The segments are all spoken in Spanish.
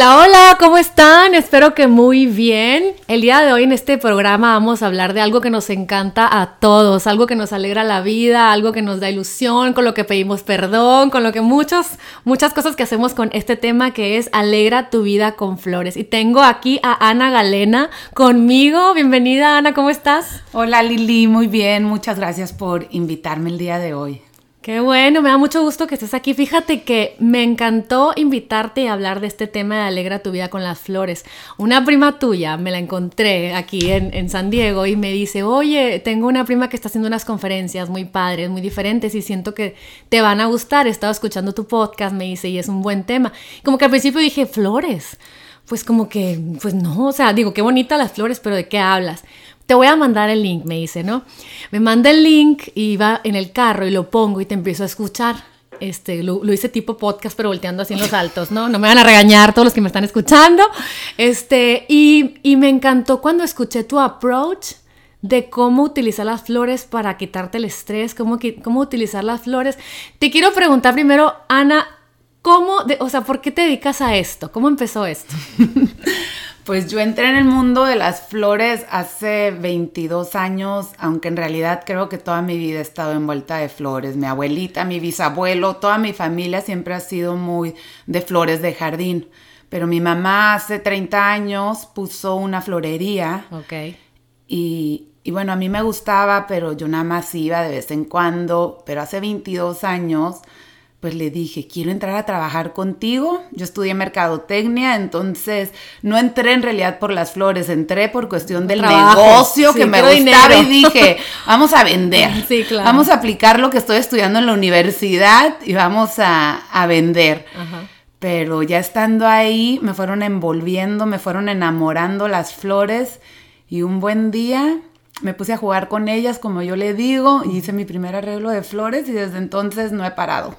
Hola, hola, ¿cómo están? Espero que muy bien. El día de hoy en este programa vamos a hablar de algo que nos encanta a todos, algo que nos alegra la vida, algo que nos da ilusión, con lo que pedimos perdón, con lo que muchas, muchas cosas que hacemos con este tema que es Alegra tu vida con flores. Y tengo aquí a Ana Galena conmigo. Bienvenida, Ana, ¿cómo estás? Hola, Lili, muy bien. Muchas gracias por invitarme el día de hoy. Qué bueno, me da mucho gusto que estés aquí. Fíjate que me encantó invitarte y hablar de este tema de Alegra tu vida con las flores. Una prima tuya me la encontré aquí en, San Diego y me dice, oye, tengo una prima que está haciendo unas conferencias muy padres, muy diferentes y siento que te van a gustar. He estado escuchando tu podcast, me dice, y es un buen tema. Como que al principio dije, flores. Pues como que, pues no, o sea, digo, qué bonitas las flores, pero ¿de qué hablas? Te voy a mandar el link, me dice, ¿no? Me manda el link y va en el carro y lo pongo y te empiezo a escuchar. Este, lo, hice tipo podcast, pero volteando así en los altos, ¿no? No me van a regañar todos los que me están escuchando. Este, y, y me encantó cuando escuché tu approach de cómo utilizar las flores para quitarte el estrés, cómo, cómo utilizar las flores. Te quiero preguntar primero, Ana, ¿cómo, o sea, por qué te dedicas a esto? ¿Cómo empezó esto? Pues yo entré en el mundo de las flores hace 22 años, aunque en realidad creo que toda mi vida he estado envuelta de flores. Mi abuelita, mi bisabuelo, toda mi familia siempre ha sido muy de flores de jardín. Pero mi mamá hace 30 años puso una florería. Ok. Y, y bueno, a mí me gustaba, pero yo nada más iba de vez en cuando. Pero hace 22 años pues le dije, quiero entrar a trabajar contigo. Yo estudié mercadotecnia, entonces no entré en realidad por las flores, entré por cuestión del negocio que me gustaba y dije, vamos a vender. Sí, claro. Vamos a aplicar lo que estoy estudiando en la universidad y vamos a, vender. Pero ya estando ahí, me fueron envolviendo, me fueron enamorando las flores y un buen día me puse a jugar con ellas, como yo le digo, y hice mi primer arreglo de flores y desde entonces no he parado.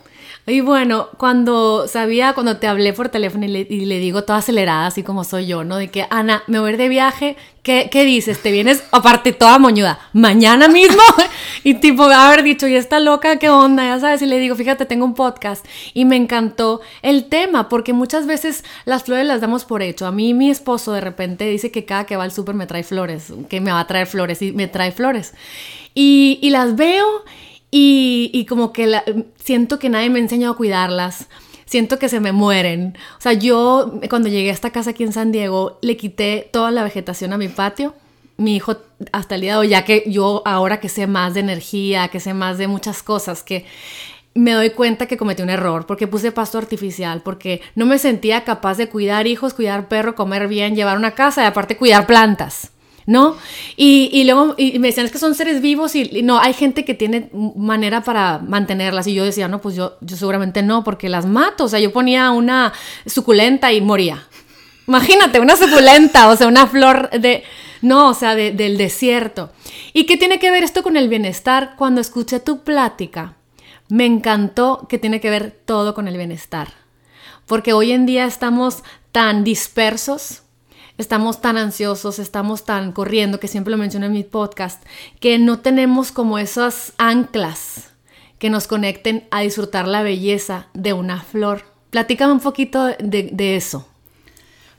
Y bueno, cuando sabía, cuando te hablé por teléfono y le, digo toda acelerada, así como soy yo, ¿no? De que, Ana, me voy a de viaje, ¿qué, dices? ¿Te vienes, aparte, toda moñuda, mañana mismo? y tipo, haber dicho, ¿y esta loca qué onda? Ya sabes, y le digo, fíjate, tengo un podcast. Y me encantó el tema, porque muchas veces las flores las damos por hecho. A mí mi esposo de repente dice que cada que va al súper me trae flores, que me va a traer flores, y me trae flores. Y las veo y, como que siento que nadie me ha enseñado a cuidarlas. Siento que se me mueren. O sea, yo cuando llegué a esta casa aquí en San Diego, le quité toda la vegetación a mi patio. Mi hijo hasta el día de hoy, ya que yo ahora que sé más de energía, que sé más de muchas cosas, que me doy cuenta que cometí un error porque puse pasto artificial, porque no me sentía capaz de cuidar hijos, cuidar perro, comer bien, llevar una casa y aparte cuidar plantas. ¿No? Y, luego y me decían, es que son seres vivos y, no, hay gente que tiene manera para mantenerlas. Y yo decía, no, pues yo, yo seguramente no, porque las mato. O sea, yo ponía una suculenta y moría. Imagínate, una suculenta, o sea, una flor de... No, o sea, del desierto. ¿Y qué tiene que ver esto con el bienestar? Cuando escuché tu plática, me encantó que tiene que ver todo con el bienestar. Porque hoy en día estamos tan dispersos, estamos tan ansiosos, estamos tan corriendo, que siempre lo menciono en mi podcast, que no tenemos como esas anclas que nos conecten a disfrutar la belleza de una flor. Platícame un poquito de, eso.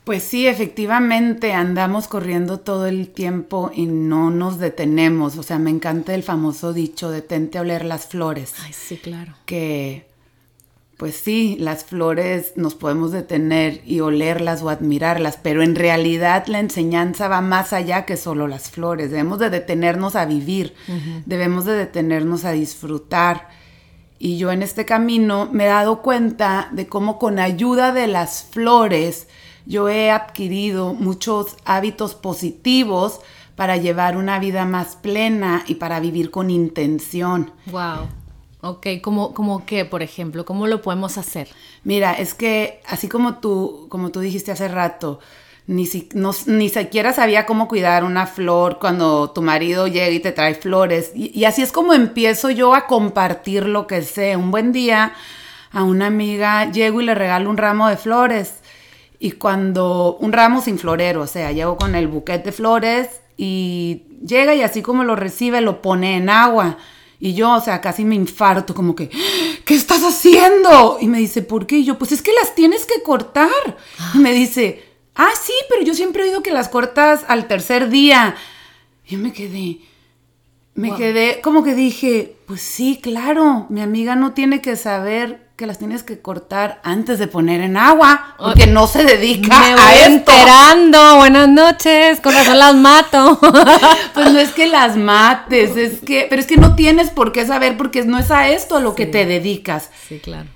Pues sí, efectivamente andamos corriendo todo el tiempo y no nos detenemos. O sea, me encanta el famoso dicho, detente a oler las flores. Ay, sí, claro. Que pues sí, las flores nos podemos detener y olerlas o admirarlas, pero en realidad la enseñanza va más allá que solo las flores. Debemos de detenernos a vivir, debemos de detenernos a disfrutar. Y yo en este camino me he dado cuenta de cómo con ayuda de las flores yo he adquirido muchos hábitos positivos para llevar una vida más plena y para vivir con intención. Wow. Ok, ¿cómo, cómo qué, por ejemplo? ¿Cómo lo podemos hacer? Mira, es que así como tú, como tú dijiste hace rato, ni, si, ni siquiera sabía cómo cuidar una flor cuando tu marido llega y te trae flores. Y, y, así es como empiezo yo a compartir lo que sé. Un buen día a una amiga llego y le regalo un ramo de flores. Y cuando un ramo sin florero, o sea, llego con el buquete de flores y llega y así como lo recibe, lo pone en agua. Y yo, o sea, casi me infarto, como que, ¿qué estás haciendo? Y me dice, ¿por qué? Y yo, pues es que las tienes que cortar. Y me dice, ah, sí, pero yo siempre he oído que las cortas al tercer día. Yo me quedé, me quedé, como que dije, pues sí, claro, mi amiga no tiene que saber que las tienes que cortar antes de poner en agua, porque no se dedica Me voy a esto. enterando. Buenas noches. Con razón las mato. Pues no es que las mates, es que, pero es que no tienes por qué saber porque no es a esto a lo que te dedicas. sí, claro.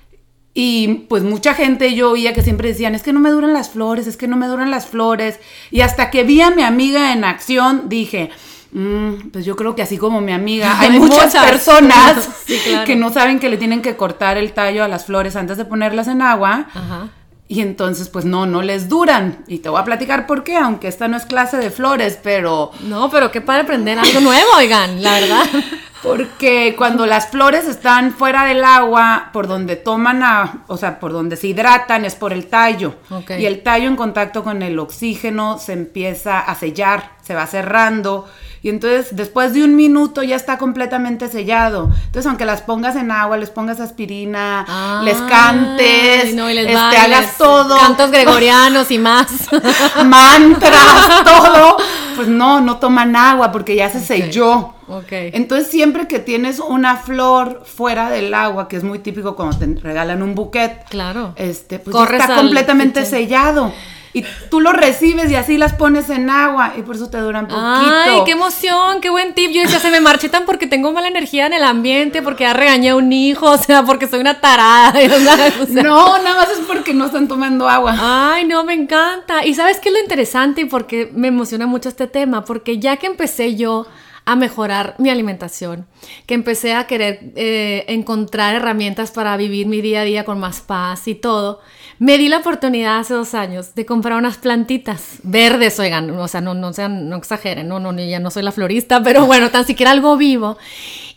Y pues mucha gente yo oía que siempre decían, es que no me duran las flores, es que no me duran las flores. Y hasta que vi a mi amiga en acción, dije, "Mm, pues yo creo que así como mi amiga, hay, Hay muchas, muchas. personas Sí, claro. que no saben que le tienen que cortar el tallo a las flores antes de ponerlas en agua. Ajá. Y entonces, pues no, no les duran. Y te voy a platicar por qué, aunque esta no es clase de flores, pero No, pero qué padre aprender algo nuevo, oigan, la verdad. Porque cuando las flores están fuera del agua, por donde toman a, o sea, por donde se hidratan es por el tallo. Ok. Y el tallo en contacto con el oxígeno se empieza a sellar, se va cerrando. Y entonces después de un minuto ya está completamente sellado. Entonces aunque las pongas en agua, les pongas aspirina, les cantes, no, y les este, bailes, hagas todo, Cantos gregorianos y más. mantras, todo, pues no, no toman agua porque ya se selló. Ok. Entonces, siempre que tienes una flor fuera del agua, que es muy típico cuando te regalan un buquet, Claro. este, pues ya está al completamente sellado. Y tú lo recibes y así las pones en agua y por eso te duran poquito. Ay, qué emoción, qué buen tip. Yo decía, se me marchitan porque tengo mala energía en el ambiente, porque ya regañé a un hijo, o sea, porque soy una tarada. o sea, No, nada más es porque no están tomando agua. Ay, no, me encanta. Y sabes qué es lo interesante y por qué me emociona mucho este tema, porque ya que empecé yo a mejorar mi alimentación, que empecé a querer eh, encontrar herramientas para vivir mi día a día con más paz y todo, me di la oportunidad hace dos años de comprar unas plantitas verdes, oigan, o sea, no, no, sean, no exageren, no, no, ya no soy la florista, pero bueno, tan siquiera algo vivo.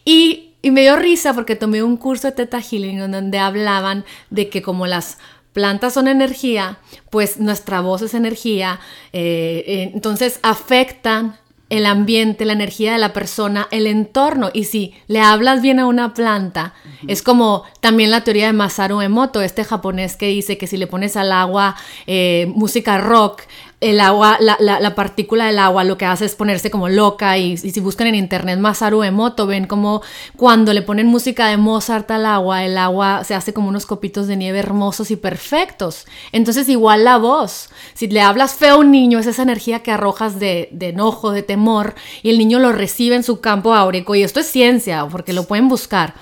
Y, y me dio risa porque tomé un curso de Teta Healing donde hablaban de que como las plantas son energía, pues nuestra voz es energía, eh, eh, entonces afectan el ambiente, la energía de la persona, el entorno. Y si le hablas bien a una planta, es como también la teoría de Masaru Emoto, este japonés que dice que si le pones al agua eh, música rock, el agua, la, la- la partícula del agua lo que hace es ponerse como loca y, si buscan en internet Masaru Emoto ven como cuando le ponen música de Mozart al agua, el agua se hace como unos copitos de nieve hermosos y perfectos. Entonces igual la voz, si le hablas feo a un niño es esa energía que arrojas de, de enojo, de temor y el niño lo recibe en su campo áurico y esto es ciencia porque lo pueden buscar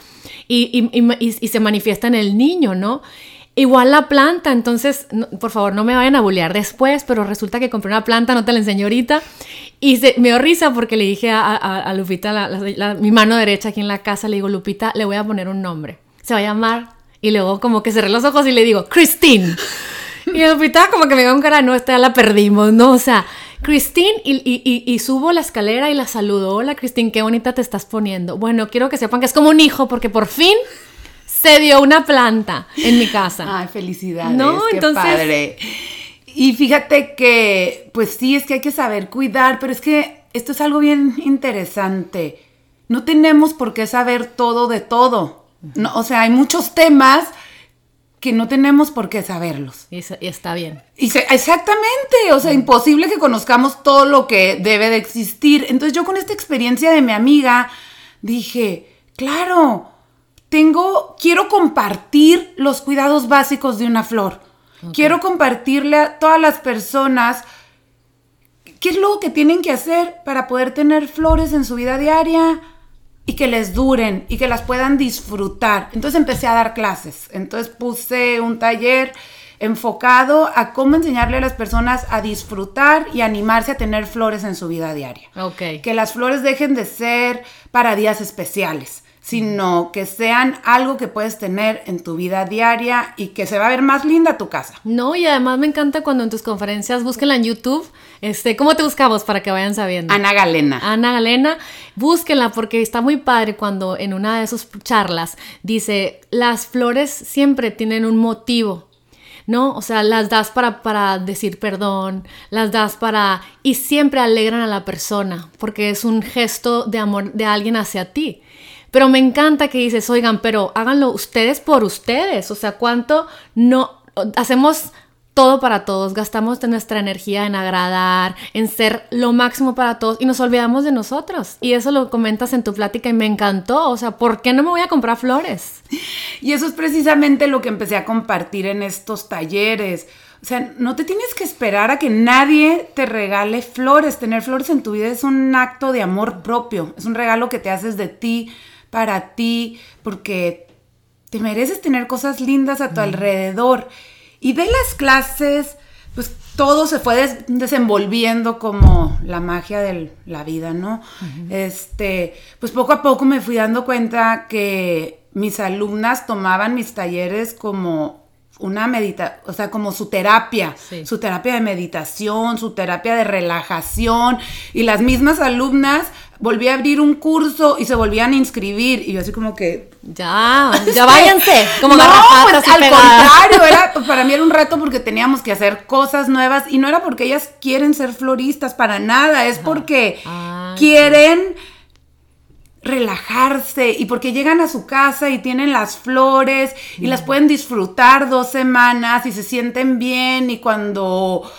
y- y se manifiesta en el niño, ¿no? Igual la planta, entonces, no- por favor, no me vayan a bullear después, pero resulta que compré una planta, no te la enseño ahorita, y se, me dio risa porque le dije a, a- a Lupita, la- la- la- mi mano derecha aquí en la casa, le digo, Lupita, le voy a poner un nombre, se va a llamar, y luego como que cerré los ojos y le digo, Christine. Y Lupita como que me dio un cara, no, esta ya la perdimos, ¿no? O sea, Christine, y, y- y- y subo la escalera y la saludo, hola Christine, qué bonita te estás poniendo. Bueno, quiero que sepan que es como un hijo porque por fin se dio una planta en mi casa. Ay, felicidades. No, qué entonces- padre. Y fíjate que, pues sí, es que hay que saber cuidar, pero es que esto es algo bien interesante. No tenemos por qué saber todo de todo. No, o sea, hay muchos temas que no tenemos por qué saberlos. Y, está bien. Y se- exactamente, o sea, imposible que conozcamos todo lo que debe de existir. Entonces yo con esta experiencia de mi amiga dije, claro, tengo, quiero compartir los cuidados básicos de una flor. Quiero compartirle a todas las personas qué es lo que tienen que hacer para poder tener flores en su vida diaria y que les duren y que las puedan disfrutar. Entonces empecé a dar clases. Entonces puse un taller enfocado a cómo enseñarle a las personas a disfrutar y animarse a tener flores en su vida diaria. Ok. Que las flores dejen de ser para días especiales, sino que sean algo que puedes tener en tu vida diaria y que se va a ver más linda tu casa. No, y además me encanta cuando en tus conferencias, búsquenla en YouTube. Este, ¿Cómo te buscamos para que vayan sabiendo? Ana Galena. Ana Galena, búsquenla porque está muy padre cuando en una de sus charlas dice, las flores siempre tienen un motivo, ¿no? O sea, las das para, para decir perdón, las das para... y siempre alegran a la persona porque es un gesto de amor de alguien hacia ti. Pero me encanta que dices, oigan, pero háganlo ustedes por ustedes. O sea, ¿cuánto no hacemos todo para todos, gastamos nuestra energía en agradar, en ser lo máximo para todos y nos olvidamos de nosotros. Y eso lo comentas en tu plática y me encantó. O sea, ¿por qué no me voy a comprar flores? Y eso es precisamente lo que empecé a compartir en estos talleres. O sea, no te tienes que esperar a que nadie te regale flores. Tener flores en tu vida es un acto de amor propio. Es un regalo que te haces de ti, para ti, porque te mereces tener cosas lindas a tu alrededor. Y de las clases, pues todo se fue desenvolviendo como la magia de la vida, ¿no? Este, pues poco a poco me fui dando cuenta que mis alumnas tomaban mis talleres como una medita, o sea, como su terapia, su terapia de meditación, su terapia de relajación, y las mismas alumnas volví a abrir un curso y se volvían a inscribir, y yo así como que... Ya, ya váyanse, como no, pues, al contrario, era, para mí era un reto porque teníamos que hacer cosas nuevas, y no era porque ellas quieren ser floristas, para nada, es porque ah, quieren relajarse y porque llegan a su casa y tienen las flores y las pueden disfrutar dos semanas y se sienten bien y cuando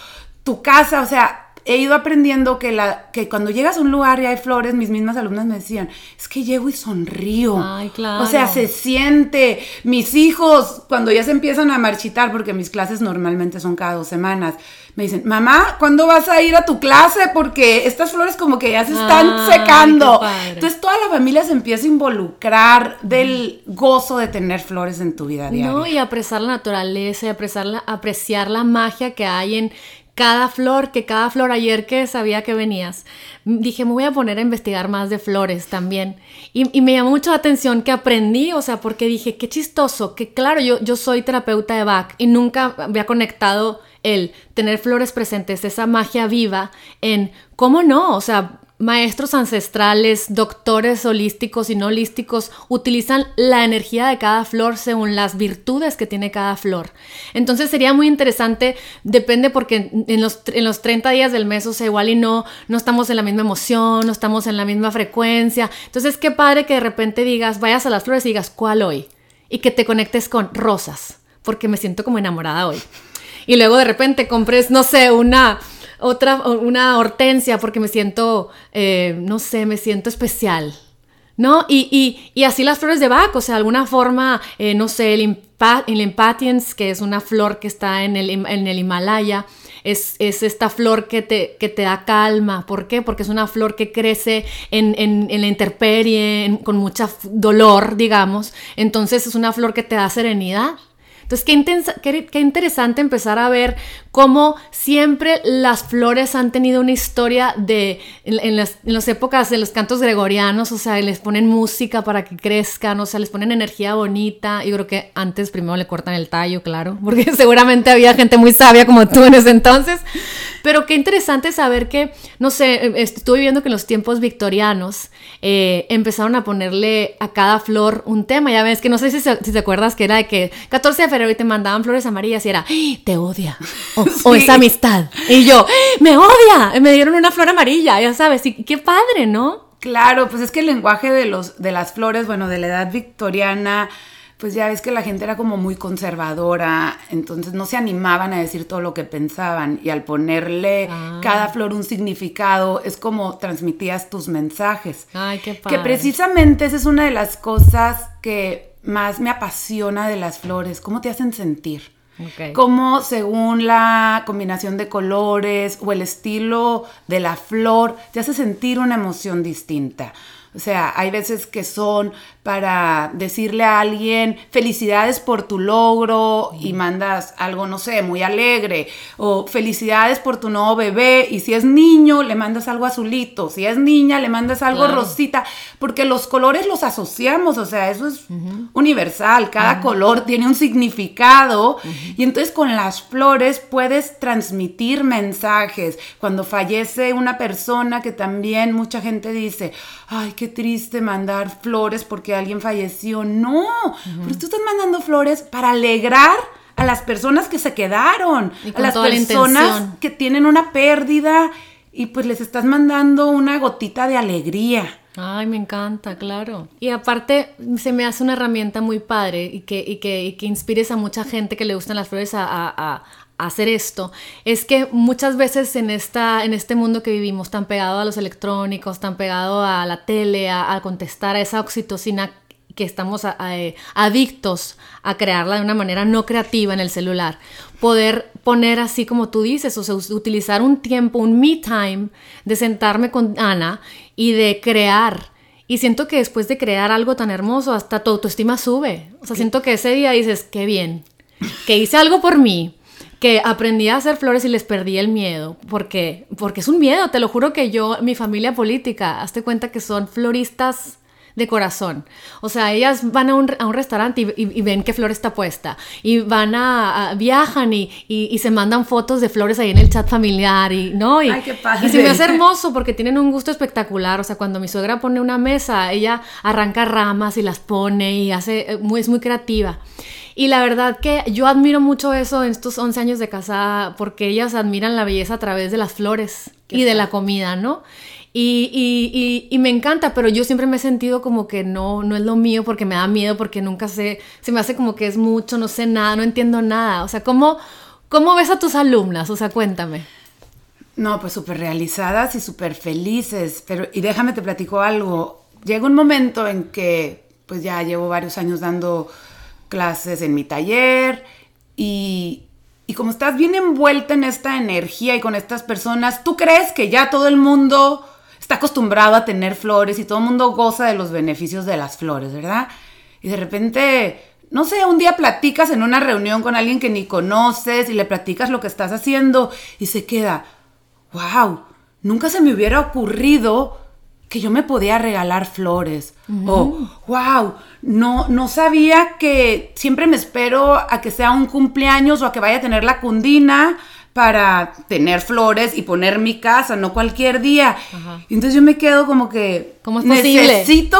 tu casa, o sea, he ido aprendiendo que, la, que cuando llegas a un lugar y hay flores, mis mismas alumnas me decían, es que llego y sonrío. Ay, claro. O sea, se siente. Mis hijos, cuando ya se empiezan a marchitar, porque mis clases normalmente son cada dos semanas, me dicen, mamá, ¿cuándo vas a ir a tu clase? Porque estas flores como que ya se están secando. Entonces toda la familia se empieza a involucrar del gozo de tener flores en tu vida diaria. No, y apreciar la naturaleza, y apreciar la, apreciar la magia que hay en cada flor, que cada flor ayer que sabía que venías, dije, me voy a poner a investigar más de flores también. Y, me llamó mucho la atención que aprendí, o sea, porque dije, qué chistoso, que claro, yo, yo soy terapeuta de Bach y nunca había conectado el tener flores presentes, esa magia viva en, ¿cómo no? O sea, maestros ancestrales, doctores holísticos y no holísticos utilizan la energía de cada flor según las virtudes que tiene cada flor. Entonces sería muy interesante, depende porque en los, en los 30 días del mes, o sea, igual y no, no estamos en la misma emoción, no estamos en la misma frecuencia. Entonces qué padre que de repente digas, vayas a las flores y digas, ¿cuál hoy? Y que te conectes con rosas, porque me siento como enamorada hoy. Y luego de repente compres, no sé, una otra, una hortensia porque me siento, eh, no sé, me siento especial. ¿No? Y, así las flores de Bach, o sea, de alguna forma, eh, no sé, el, Impatiens, que es una flor que está en el, en el Himalaya, es, esta flor que te, que te da calma. ¿Por qué? Porque es una flor que crece en, en la intemperie, con mucho dolor, digamos. Entonces es una flor que te da serenidad. Entonces, qué, interesante empezar a ver cómo siempre las flores han tenido una historia de, en, las, épocas de los cantos gregorianos, o sea, les ponen música para que crezcan, o sea, les ponen energía bonita. Yo creo que antes primero le cortan el tallo, claro, porque seguramente había gente muy sabia como tú en ese entonces. Pero qué interesante saber que, no sé, eh, estuve viendo que en los tiempos victorianos eh, empezaron a ponerle a cada flor un tema. Ya ves que no sé si, si te acuerdas que era de que 14 de febrero y te mandaban flores amarillas y era, ¡Ah! te odia. O, esa amistad. Y yo, me odia. Me dieron una flor amarilla, ya sabes. Y qué padre, ¿no? Claro, pues es que el lenguaje de, los, de las flores, bueno, de la edad victoriana pues ya ves que la gente era como muy conservadora, entonces no se animaban a decir todo lo que pensaban y al ponerle ah. cada flor un significado es como transmitías tus mensajes. Ay, qué padre. Que precisamente esa es una de las cosas que más me apasiona de las flores, cómo te hacen sentir. Cómo según la combinación de colores o el estilo de la flor te hace sentir una emoción distinta. O sea, hay veces que son para decirle a alguien felicidades por tu logro y mandas algo, no sé, muy alegre, o felicidades por tu nuevo bebé, y si es niño, le mandas algo azulito, si es niña, le mandas algo rosita, porque los colores los asociamos, o sea, eso es universal, cada color tiene un significado, y entonces con las flores puedes transmitir mensajes. Cuando fallece una persona que también mucha gente dice, ay, qué triste mandar flores porque alguien falleció. No, pero tú estás mandando flores para alegrar a las personas que se quedaron, a las personas que tienen una pérdida y pues les estás mandando una gotita de alegría. Ay, me encanta, claro. Y aparte, se me hace una herramienta muy padre y que, y que, y que inspires a mucha gente que le gustan las flores a, a, a hacer esto es que muchas veces en, esta, en este mundo que vivimos tan pegado a los electrónicos, tan pegado a la tele, a, a contestar a esa oxitocina que estamos a, a, adictos a crearla de una manera no creativa en el celular, poder poner así como tú dices, o sea, utilizar un tiempo, un me time de sentarme con Ana y de crear. Y siento que después de crear algo tan hermoso, hasta tu autoestima sube. O sea, siento que ese día dices, qué bien, que hice algo por mí, que aprendí a hacer flores y les perdí el miedo, porque porque es un miedo, te lo juro que yo, mi familia política, hazte cuenta que son floristas de corazón. O sea, ellas van a un, a un restaurante y, y, y, ven qué flor está puesta. Y van a, a viajan y, y, se mandan fotos de flores ahí en el chat familiar. Y, ¿no? y, Ay, qué padre. y se me hace hermoso porque tienen un gusto espectacular. O sea, cuando mi suegra pone una mesa, ella arranca ramas y las pone y hace, eh, es muy creativa. Y la verdad que yo admiro mucho eso en estos 11 años de casada porque ellas admiran la belleza a través de las flores qué y de la comida, ¿no? Y, y, y, y, me encanta, pero yo siempre me he sentido como que no, no es lo mío porque me da miedo, porque nunca sé, se me hace como que es mucho, no sé nada, no entiendo nada. O sea, ¿cómo, cómo ves a tus alumnas? O sea, cuéntame. No, pues súper realizadas y súper felices, pero y déjame te platico algo. Llega un momento en que pues ya llevo varios años dando clases en mi taller y, y como estás bien envuelta en esta energía y con estas personas, tú crees que ya todo el mundo está acostumbrado a tener flores y todo el mundo goza de los beneficios de las flores, ¿verdad? Y de repente, no sé, un día platicas en una reunión con alguien que ni conoces y le platicas lo que estás haciendo y se queda, wow, nunca se me hubiera ocurrido que yo me podía regalar flores. Uh -huh. O, wow, no, no sabía que siempre me espero a que sea un cumpleaños o a que vaya a tener la cundina para tener flores y poner mi casa, no cualquier día. Entonces yo me quedo como que ¿Cómo es posible? necesito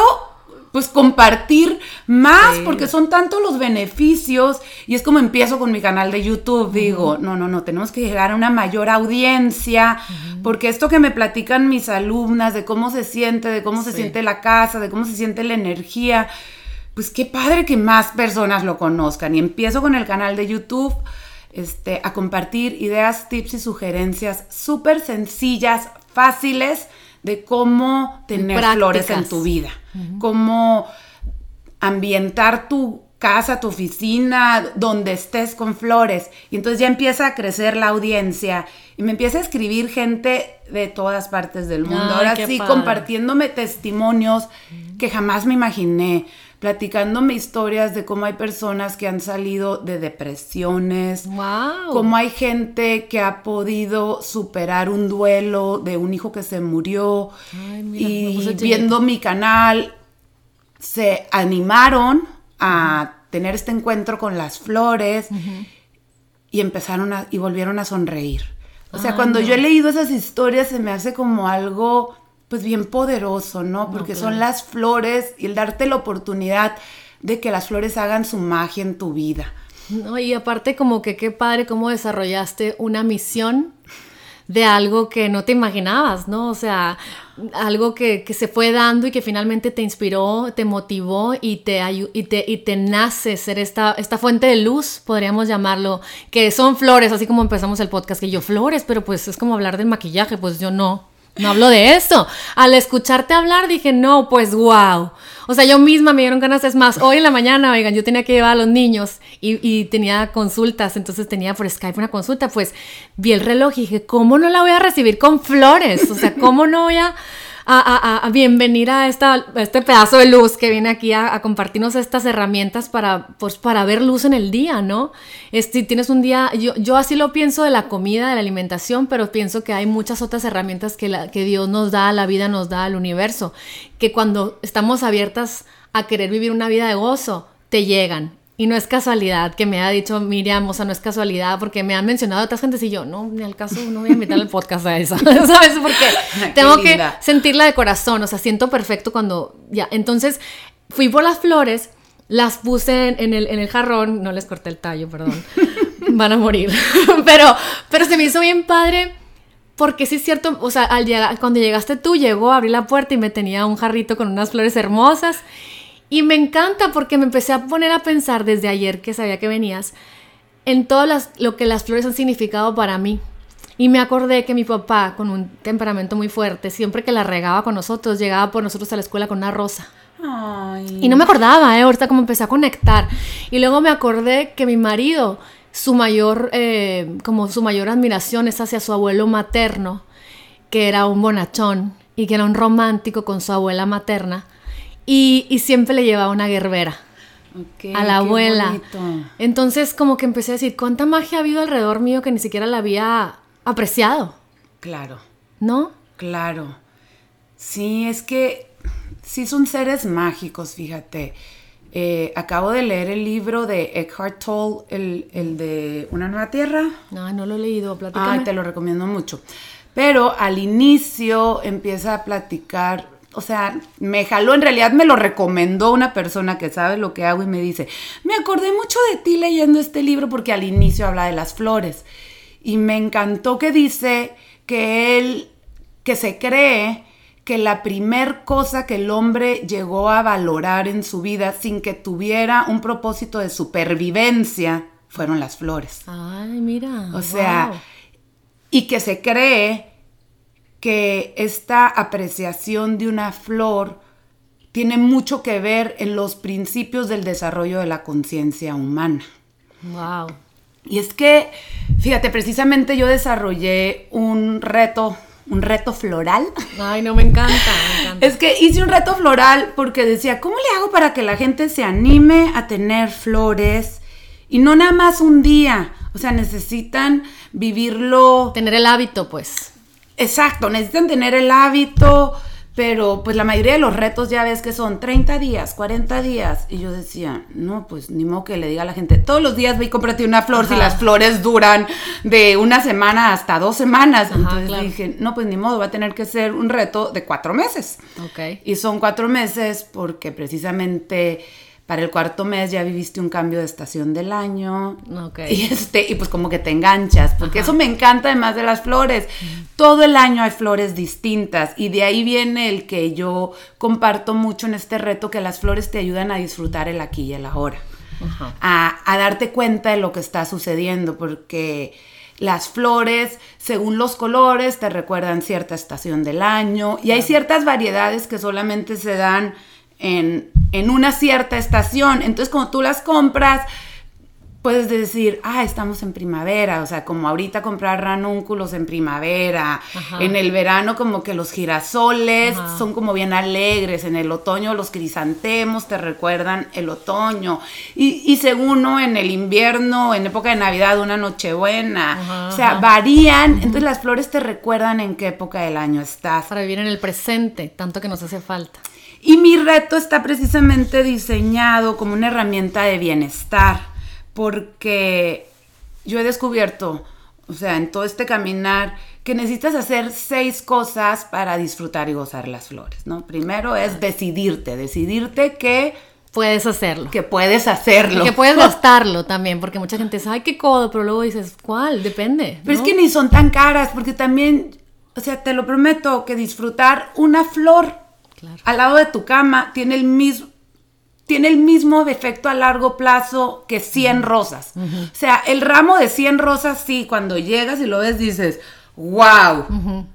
pues compartir más sí. porque son tantos los beneficios y es como empiezo con mi canal de YouTube, digo, uh -huh. no, no, no, tenemos que llegar a una mayor audiencia uh -huh. porque esto que me platican mis alumnas de cómo se siente, de cómo se siente la casa, de cómo se siente la energía, pues qué padre que más personas lo conozcan y empiezo con el canal de YouTube este, a compartir ideas, tips y sugerencias súper sencillas, fáciles de cómo tener flores en tu vida, uh -huh. cómo ambientar tu casa, tu oficina, donde estés con flores. Y entonces ya empieza a crecer la audiencia y me empieza a escribir gente de todas partes del mundo. Ay, Ahora sí, padre. compartiéndome testimonios uh -huh. que jamás me imaginé platicándome historias de cómo hay personas que han salido de depresiones, wow. cómo hay gente que ha podido superar un duelo de un hijo que se murió Ay, mira, y viendo mi canal se animaron a tener este encuentro con las flores uh -huh. y empezaron a y volvieron a sonreír. O sea, cuando no. yo he leído esas historias se me hace como algo pues bien poderoso, ¿no? Porque no, claro. son las flores y el darte la oportunidad de que las flores hagan su magia en tu vida. No, y aparte como que qué padre cómo desarrollaste una misión de algo que no te imaginabas, ¿no? O sea, algo que, que, se fue dando y que finalmente te inspiró, te motivó y te, y te, y te nace ser esta, esta fuente de luz, podríamos llamarlo, que son flores, así como empezamos el podcast, que yo flores, pero pues es como hablar del maquillaje, pues yo no, no hablo de eso. Al escucharte hablar dije, no, pues wow. O sea, yo misma me dieron ganas, es más, hoy en la mañana, oigan, yo tenía que llevar a los niños y, y, tenía consultas, entonces tenía por Skype una consulta, pues vi el reloj y dije, ¿cómo no la voy a recibir con flores? O sea, ¿cómo no voy a a, a, a bienvenir a, esta, este pedazo de luz que viene aquí a, compartirnos estas herramientas para, pues, para ver luz en el día, ¿no? Este, tienes un día, yo, yo así lo pienso de la comida, de la alimentación, pero pienso que hay muchas otras herramientas que, la, que Dios nos da, la vida nos da, al universo, que cuando estamos abiertas a querer vivir una vida de gozo, te llegan y no es casualidad que me haya dicho Miriam, o sea, no es casualidad, porque me han mencionado otras gentes y yo, no, ni al caso, no voy a invitar al podcast a esa, ¿sabes? Porque tengo que sentirla de corazón, o sea, siento perfecto cuando, ya, entonces fui por las flores, las puse en, en, el, en el jarrón, no les corté el tallo, perdón, van a morir, pero, pero se me hizo bien padre Porque sí es cierto, o sea, al llegar, cuando llegaste tú, llegó, abrí la puerta y me tenía un jarrito con unas flores hermosas. Y me encanta porque me empecé a poner a pensar desde ayer que sabía que venías en todo las, lo que las flores han significado para mí. Y me acordé que mi papá, con un temperamento muy fuerte, siempre que la regaba con nosotros, llegaba por nosotros a la escuela con una rosa. Ay. Y no me acordaba, ¿eh? Ahorita como empecé a conectar. Y luego me acordé que mi marido, su mayor, eh, como su mayor admiración es hacia su abuelo materno, que era un bonachón y que era un romántico con su abuela materna. Y, y siempre le llevaba una guerrera Ok, a la abuela. bonito. Entonces como que empecé a decir, ¿cuánta magia ha habido alrededor mío que ni siquiera la había apreciado? Claro, ¿No? claro. Sí, es que sí son seres mágicos, fíjate. Eh, acabo de leer el libro de Eckhart Tolle, el, el de Una Nueva Tierra. No, no lo he leído, platícame. Ay, te lo recomiendo mucho. Pero al inicio empieza a platicar, o sea, me jaló, en realidad me lo recomendó una persona que sabe lo que hago y me dice, me acordé mucho de ti leyendo este libro porque al inicio habla de las flores. Y me encantó que dice que él, que se cree que la primer cosa que el hombre llegó a valorar en su vida sin que tuviera un propósito de supervivencia fueron las flores. Ay, mira. O sea, wow. y que se cree que esta apreciación de una flor tiene mucho que ver en los principios del desarrollo de la conciencia humana. Wow. Y es que, fíjate, precisamente yo desarrollé un reto, un reto floral. Ay, no, me encanta, me encanta. Es que hice un reto floral porque decía, ¿cómo le hago para que la gente se anime a tener flores? Y no nada más un día, o sea, necesitan vivirlo Tener el hábito, pues. Exacto, necesitan tener el hábito, pero pues la mayoría de los retos ya ves que son 30 días, 40 días. Y yo decía, no, pues ni modo que le diga a la gente, todos los días ve y cómprate una flor si las flores duran de una semana hasta dos semanas. Ajá, Entonces claro. dije, no, pues ni modo, va a tener que ser un reto de cuatro meses. Ok. Y son cuatro meses porque precisamente para el cuarto mes ya viviste un cambio de estación del año. Ok. Y, este, y pues como que te enganchas, porque eso me encanta además de las flores. Todo el año hay flores distintas y de ahí viene el que yo comparto mucho en este reto, que las flores te ayudan a disfrutar el aquí y el ahora. Ajá. A, a darte cuenta de lo que está sucediendo, porque las flores, según los colores, te recuerdan cierta estación del año y hay ciertas variedades que solamente se dan en, en una cierta estación. Entonces, como tú las compras, puedes decir, ah, estamos en primavera, o sea, como ahorita comprar ranúnculos en primavera, Ajá. en el verano como que los girasoles Ajá. son como bien alegres, en el otoño los crisantemos te recuerdan el otoño, y, y según ¿no? en el invierno, en época de Navidad, una nochebuena, Ajá, o sea, varían, entonces las flores te recuerdan en qué época del año estás. Para vivir en el presente, tanto que nos hace falta. Y mi reto está precisamente diseñado como una herramienta de bienestar, porque yo he descubierto, o sea, en todo este caminar, que necesitas hacer seis cosas para disfrutar y gozar las flores, ¿no? Primero es decidirte, decidirte que, Puedes hacerlo. que puedes hacerlo. Y que puedes gastarlo también, porque mucha gente dice, ay, qué codo, pero luego dices, ¿cuál? Depende. Pero ¿no? es que ni son tan caras, porque también, o sea, te lo prometo, que disfrutar una flor Claro. al lado de tu cama tiene el mismo tiene el mismo efecto a largo plazo que 100 rosas. O sea, el ramo de 100 rosas, sí, cuando llegas y lo ves dices, wow.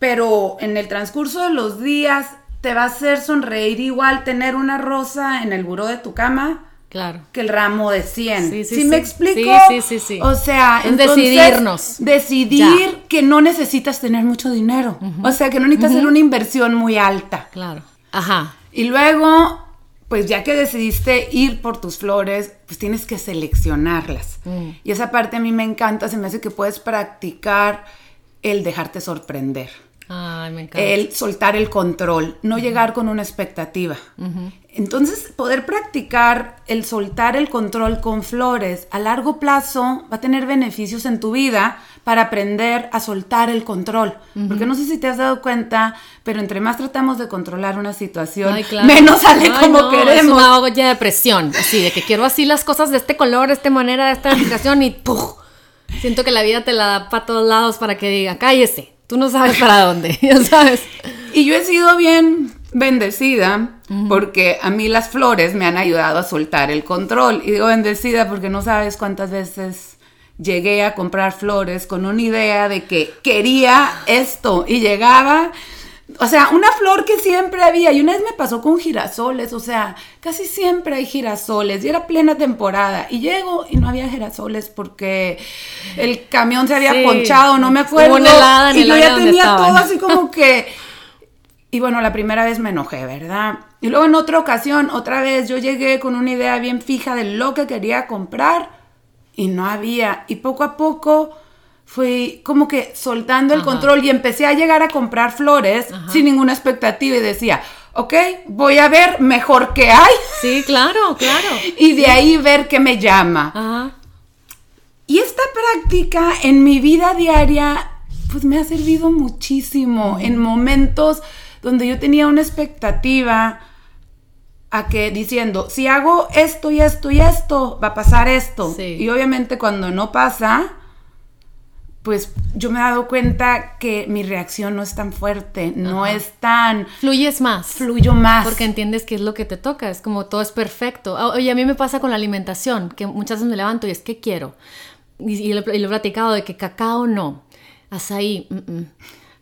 Pero en el transcurso de los días te va a hacer sonreír igual tener una rosa en el buró de tu cama Claro. que el ramo de 100. Sí, Sí, sí, me sí. explico? Sí, sí, sí, sí. O sea, Es entonces, decidirnos. Decidir que no necesitas tener mucho dinero. O sea, que no necesitas hacer una inversión muy alta. Claro. Ajá. Y luego, pues ya que decidiste ir por tus flores, pues tienes que seleccionarlas. Mm. Y esa parte a mí me encanta, se me hace que puedes practicar el dejarte sorprender. Ay, me encanta. El soltar el control, no llegar con una expectativa. Entonces, poder practicar el soltar el control con flores a largo plazo va a tener beneficios en tu vida para aprender a soltar el control. Porque no sé si te has dado cuenta, pero entre más tratamos de controlar una situación, Ay, claro. menos sale Ay, como no, queremos. Es una olla de presión, así de que quiero así las cosas de este color, de esta manera, de esta situación y ¡puf! Siento que la vida te la da para todos lados para que diga, cállese. Tú no sabes para dónde, ya sabes. Y yo he sido bien bendecida porque a mí las flores me han ayudado a soltar el control. Y digo bendecida porque no sabes cuántas veces llegué a comprar flores con una idea de que quería esto y llegaba o sea, una flor que siempre había, y una vez me pasó con girasoles, o sea, casi siempre hay girasoles, y era plena temporada, y llego y no había girasoles porque el camión se había ponchado, no me acuerdo, y yo ya tenía todo así como que... Y bueno, la primera vez me enojé, ¿verdad? Y luego en otra ocasión, otra vez, yo llegué con una idea bien fija de lo que quería comprar, y no había, y poco a poco fui como que soltando el control y empecé a llegar a comprar flores sin ninguna expectativa y decía, ok, voy a ver mejor qué hay. Sí, claro, claro. y de ahí ver qué me llama. Y esta práctica en mi vida diaria, pues me ha servido muchísimo en momentos donde yo tenía una expectativa a que diciendo, si hago esto y esto y esto, va a pasar esto. Y obviamente cuando no pasa, pues yo me he dado cuenta que mi reacción no es tan fuerte, no es tan... Fluyes más. Fluyo más. Porque entiendes qué es lo que te toca, es como todo es perfecto. Ah, oye, a mí me pasa con la alimentación, que muchas veces me levanto y es que quiero. Y, lo, he platicado de que cacao no, azaí,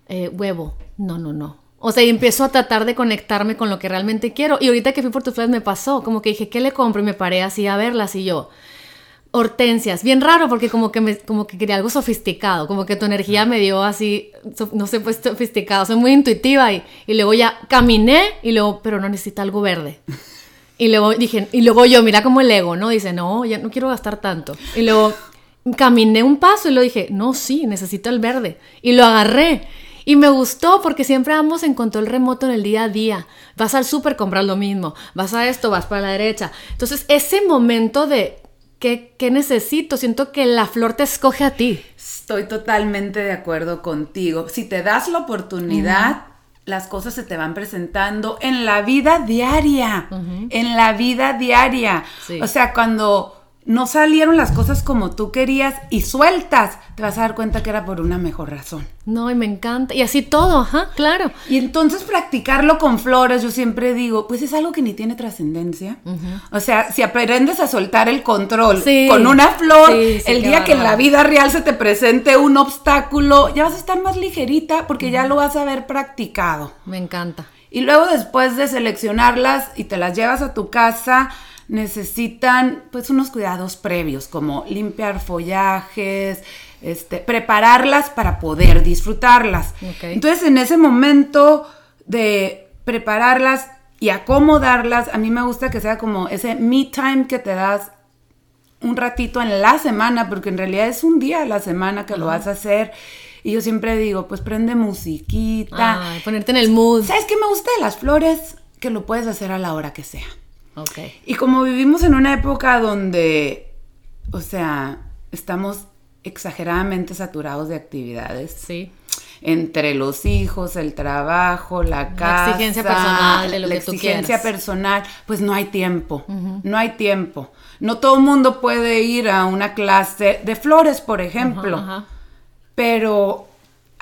eh, huevo, no, no, no. O sea, y empiezo a tratar de conectarme con lo que realmente quiero. Y ahorita que fui por tu flores me pasó, como que dije, ¿qué le compro? Y me paré así a verlas y yo hortensias. Bien raro porque como que, me, como que quería algo sofisticado, como que tu energía me dio así, no sé, pues sofisticado, soy muy intuitiva y, y luego ya caminé y luego, pero no necesita algo verde. Y luego dije, y luego yo, mira como el ego, ¿no? Dice, no, ya no quiero gastar tanto. Y luego caminé un paso y lo dije, no, sí, necesito el verde. Y lo agarré. Y me gustó porque siempre vamos en control remoto en el día a día. Vas al súper, compras lo mismo. Vas a esto, vas para la derecha. Entonces, ese momento de ¿Qué, necesito? Siento que la flor te escoge a ti. Estoy totalmente de acuerdo contigo. Si te das la oportunidad, las cosas se te van presentando en la vida diaria. En la vida diaria. O sea, cuando no salieron las cosas como tú querías y sueltas, te vas a dar cuenta que era por una mejor razón. No, y me encanta. Y así todo, ajá, claro. Y entonces practicarlo con flores, yo siempre digo, pues es algo que ni tiene trascendencia. O sea, si aprendes a soltar el control con una flor, el día que en la vida real se te presente un obstáculo, ya vas a estar más ligerita porque ya lo vas a haber practicado. Me encanta. Y luego después de seleccionarlas y te las llevas a tu casa, necesitan pues unos cuidados previos como limpiar follajes, este, prepararlas para poder disfrutarlas. Entonces en ese momento de prepararlas y acomodarlas, a mí me gusta que sea como ese me time que te das un ratito en la semana, porque en realidad es un día a la semana que lo vas a hacer. Y yo siempre digo, pues prende musiquita. ponerte en el mood. ¿Sabes qué me gusta de las flores? Que lo puedes hacer a la hora que sea. Y como vivimos en una época donde, o sea, estamos exageradamente saturados de actividades. Sí. Entre los hijos, el trabajo, la casa. La exigencia personal, de lo la que exigencia personal, pues no hay tiempo. No hay tiempo. No todo el mundo puede ir a una clase de flores, por ejemplo. Pero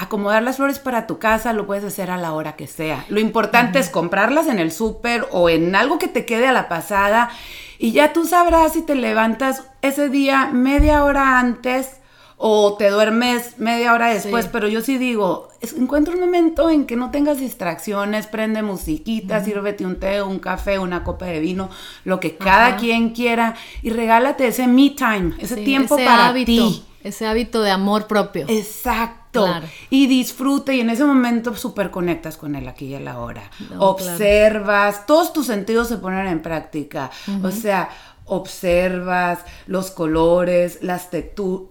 acomodar las flores para tu casa lo puedes hacer a la hora que sea. Lo importante es comprarlas en el súper o en algo que te quede a la pasada y ya tú sabrás si te levantas ese día media hora antes o te duermes media hora después, pero yo sí digo, encuentra un momento en que no tengas distracciones, prende musiquita, sírvete un té, un café, una copa de vino, lo que cada quien quiera y regálate ese me time, ese tiempo para ti. Ese hábito de amor propio. Exacto. Y disfrute y en ese momento súper conectas con él aquí y la hora. Observas, todos tus sentidos se ponen en práctica. O sea, observas los colores, las,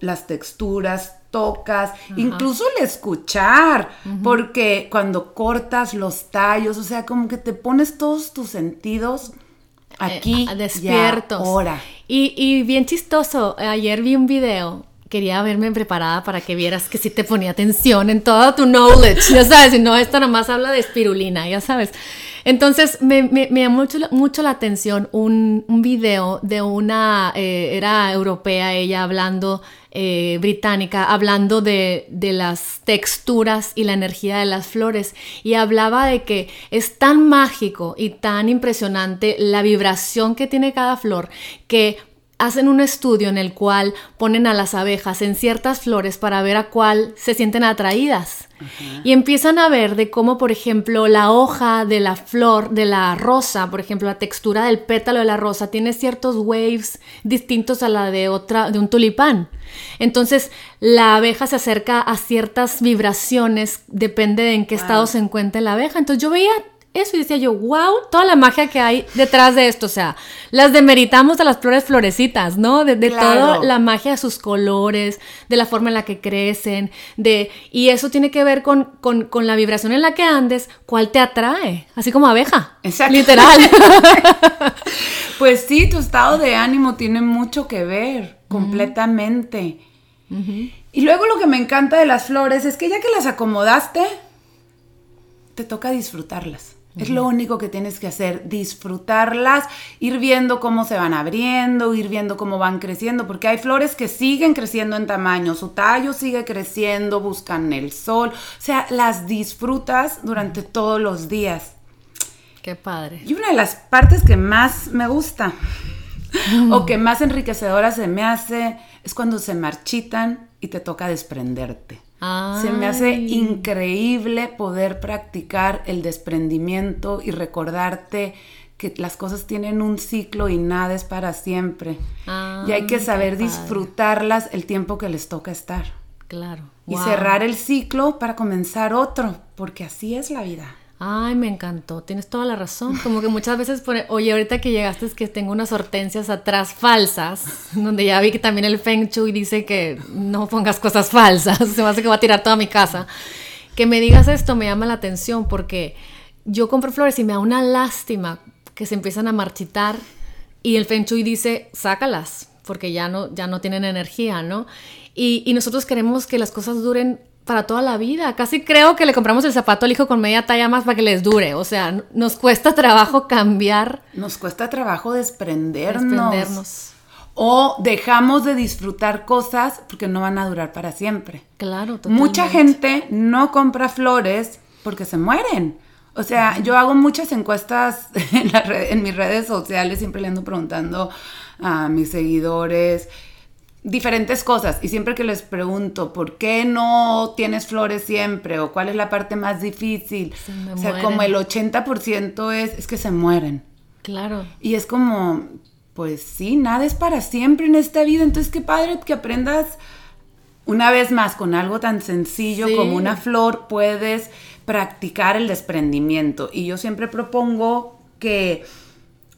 las texturas, tocas, incluso el escuchar, porque cuando cortas los tallos, o sea, como que te pones todos tus sentidos eh, aquí despiertos. ahora. Y, y bien chistoso, ayer vi un video quería verme preparada para que vieras que sí te ponía atención en todo tu knowledge, ya sabes, y no, esto nomás habla de espirulina, ya sabes. Entonces me, me, llamó mucho, la atención un, un video de una, eh, era europea ella hablando eh, británica hablando de, de, las texturas y la energía de las flores y hablaba de que es tan mágico y tan impresionante la vibración que tiene cada flor que hacen un estudio en el cual ponen a las abejas en ciertas flores para ver a cuál se sienten atraídas. Y empiezan a ver de cómo, por ejemplo, la hoja de la flor, de la rosa, por ejemplo, la textura del pétalo de la rosa tiene ciertos waves distintos a la de otra, de un tulipán. Entonces, la abeja se acerca a ciertas vibraciones, depende de en qué estado se encuentre la abeja. Entonces, yo veía eso y decía yo, wow, toda la magia que hay detrás de esto. O sea, las demeritamos a las flores florecitas, ¿no? De, toda la magia de sus colores, de la forma en la que crecen, de. Y eso tiene que ver con, con, la vibración en la que andes, cuál te atrae. Así como abeja. Exacto. Literal. pues sí, tu estado de ánimo tiene mucho que ver, completamente. Y luego lo que me encanta de las flores es que ya que las acomodaste, te toca disfrutarlas. Es lo único que tienes que hacer, disfrutarlas, ir viendo cómo se van abriendo, ir viendo cómo van creciendo, porque hay flores que siguen creciendo en tamaño, su tallo sigue creciendo, buscan el sol, o sea, las disfrutas durante todos los días. Qué padre. Y una de las partes que más me gusta o que más enriquecedora se me hace es cuando se marchitan y te toca desprenderte. Se me hace increíble poder practicar el desprendimiento y recordarte que las cosas tienen un ciclo y nada es para siempre. y hay que saber disfrutarlas el tiempo que les toca estar. Claro. Y cerrar el ciclo para comenzar otro, porque así es la vida. Ay, me encantó, tienes toda la razón. Como que muchas veces, oye, ahorita que llegaste es que tengo unas hortensias atrás falsas, donde ya vi que también el Feng Shui dice que no pongas cosas falsas, se me hace que va a tirar toda mi casa. Que me digas esto me llama la atención porque yo compro flores y me da una lástima que se empiezan a marchitar y el Feng Shui dice, sácalas, porque ya no, ya no tienen energía, ¿no? Y nosotros queremos que las cosas duren para toda la vida. Casi creo que le compramos el zapato al hijo con media talla más para que les dure. O sea, nos cuesta trabajo cambiar. Nos cuesta trabajo desprendernos. desprendernos. O dejamos de disfrutar cosas porque no van a durar para siempre. Claro, totalmente. Mucha gente no compra flores porque se mueren. O sea, yo hago muchas encuestas en, en mis redes sociales, siempre le ando preguntando a mis seguidores diferentes cosas y siempre que les pregunto por qué no tienes flores siempre o cuál es la parte más difícil, o sea, como el 80% es, es que se mueren. Claro. Y es como, pues sí, nada es para siempre en esta vida, entonces qué padre que aprendas una vez más con algo tan sencillo como una flor, puedes practicar el desprendimiento. Y yo siempre propongo que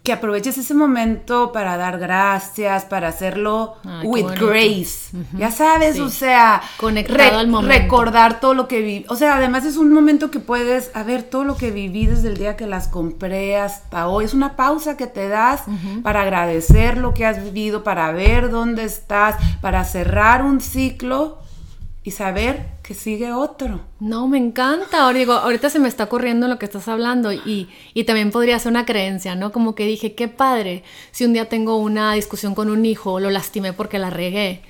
que aproveches ese momento para dar gracias, para hacerlo with grace. Ya sabes, o sea, conectado al momento. recordar todo lo que viví. O sea, además es un momento que puedes, a ver, todo lo que viví desde el día que las compré hasta hoy. Es una pausa que te das para agradecer lo que has vivido, para ver dónde estás, para cerrar un ciclo y saber que sigue otro. No, me encanta. Ahora digo, ahorita se me está ocurriendo lo que estás hablando y, y, también podría ser una creencia, ¿no? Como que dije, qué padre si un día tengo una discusión con un hijo, lo lastimé porque la regué